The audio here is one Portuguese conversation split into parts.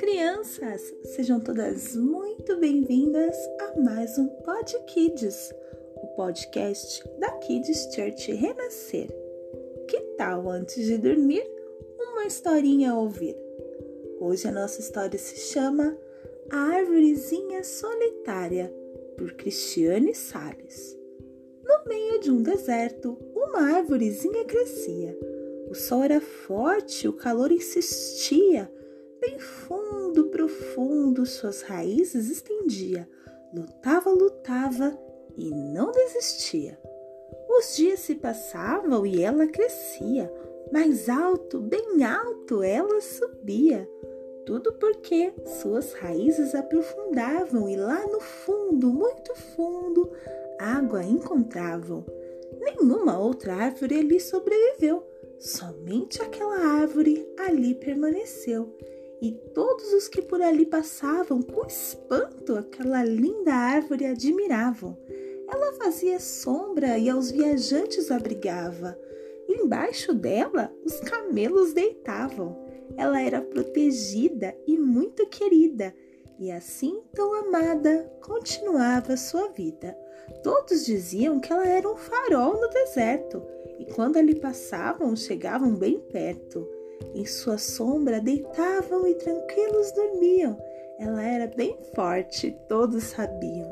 crianças! Sejam todas muito bem-vindas a mais um Pod Kids, o podcast da Kids Church Renascer. Que tal, antes de dormir, uma historinha a ouvir? Hoje a nossa história se chama A Árvorezinha Solitária, por Cristiane Salles. No meio de um deserto, uma árvorezinha crescia. O sol era forte, o calor insistia bem fundo, profundo, suas raízes estendia, lutava, lutava e não desistia. Os dias se passavam e ela crescia, mais alto, bem alto ela subia. Tudo porque suas raízes aprofundavam e lá no fundo, muito fundo, água encontravam. Nenhuma outra árvore ali sobreviveu, somente aquela árvore ali permaneceu e todos os que por ali passavam com espanto aquela linda árvore admiravam. Ela fazia sombra e aos viajantes abrigava. Embaixo dela os camelos deitavam. Ela era protegida e muito querida, e assim tão amada continuava sua vida. Todos diziam que ela era um farol no deserto, e quando ali passavam, chegavam bem perto. Em sua sombra deitavam e tranquilos dormiam. Ela era bem forte, todos sabiam.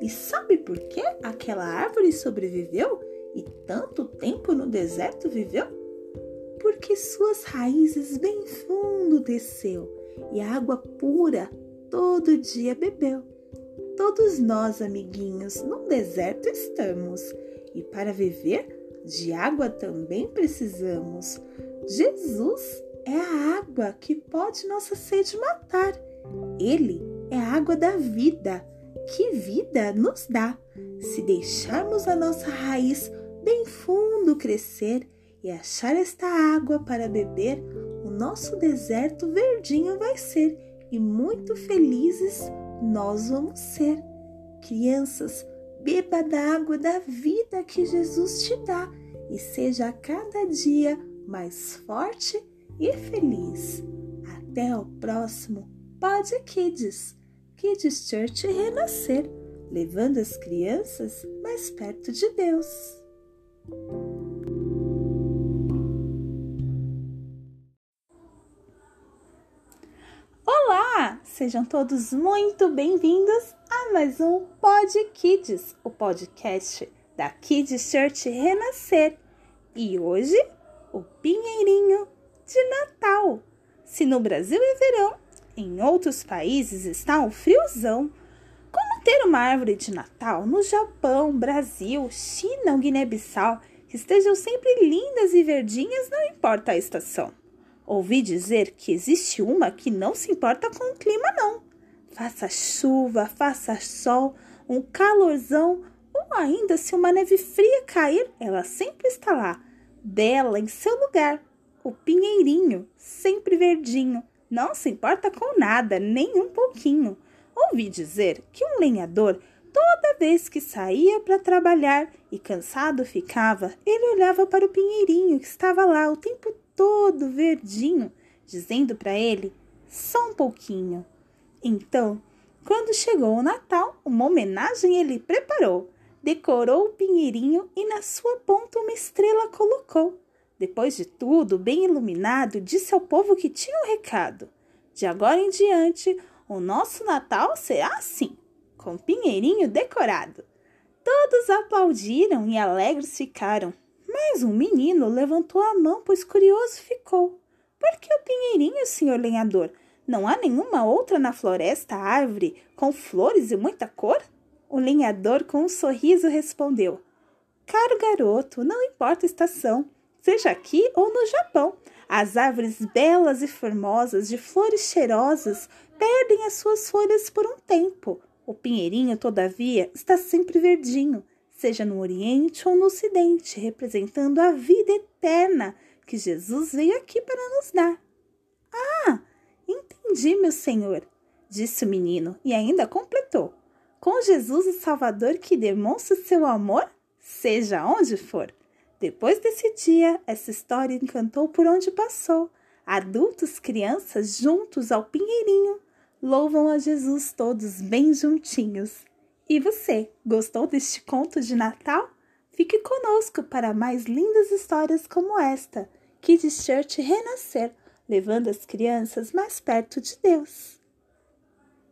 E sabe por que aquela árvore sobreviveu e tanto tempo no deserto viveu? Porque suas raízes bem fundo desceu e a água pura todo dia bebeu. Todos nós, amiguinhos, no deserto estamos e para viver de água também precisamos. Jesus é a água que pode nossa sede matar. Ele é a água da vida, que vida nos dá. Se deixarmos a nossa raiz bem fundo crescer e achar esta água para beber, o nosso deserto verdinho vai ser e muito felizes nós vamos ser. Crianças, beba da água da vida que Jesus te dá e seja a cada dia mais forte e feliz. Até o próximo Pod Kids, Kids Church Renascer, levando as crianças mais perto de Deus. Olá! Sejam todos muito bem-vindos a mais um Pod Kids, o podcast da Kids Church Renascer. E hoje o pinheirinho de Natal. Se no Brasil é verão, em outros países está um friozão. Como ter uma árvore de Natal no Japão, Brasil, China ou Guiné-Bissau que estejam sempre lindas e verdinhas, não importa a estação. Ouvi dizer que existe uma que não se importa com o clima, não. Faça chuva, faça sol, um calorzão, ou ainda se uma neve fria cair, ela sempre está lá bela em seu lugar, o pinheirinho, sempre verdinho, não se importa com nada, nem um pouquinho. Ouvi dizer que um lenhador, toda vez que saía para trabalhar e cansado ficava, ele olhava para o pinheirinho que estava lá o tempo todo verdinho, dizendo para ele: só um pouquinho. Então, quando chegou o Natal, uma homenagem ele preparou decorou o pinheirinho e na sua ponta uma estrela colocou. Depois de tudo, bem iluminado, disse ao povo que tinha um recado. De agora em diante, o nosso Natal será assim, com pinheirinho decorado. Todos aplaudiram e alegres ficaram, mas um menino levantou a mão, pois curioso ficou. Por que o pinheirinho, senhor lenhador? Não há nenhuma outra na floresta árvore com flores e muita cor? O lenhador, com um sorriso, respondeu: Caro garoto, não importa a estação, seja aqui ou no Japão. As árvores belas e formosas, de flores cheirosas, perdem as suas folhas por um tempo. O pinheirinho, todavia, está sempre verdinho, seja no Oriente ou no Ocidente, representando a vida eterna que Jesus veio aqui para nos dar. Ah, entendi, meu senhor, disse o menino e ainda completou com Jesus o Salvador que demonstra seu amor, seja onde for. Depois desse dia, essa história encantou por onde passou. Adultos, crianças, juntos ao pinheirinho, louvam a Jesus todos bem juntinhos. E você, gostou deste conto de Natal? Fique conosco para mais lindas histórias como esta, Kids Church renascer, levando as crianças mais perto de Deus.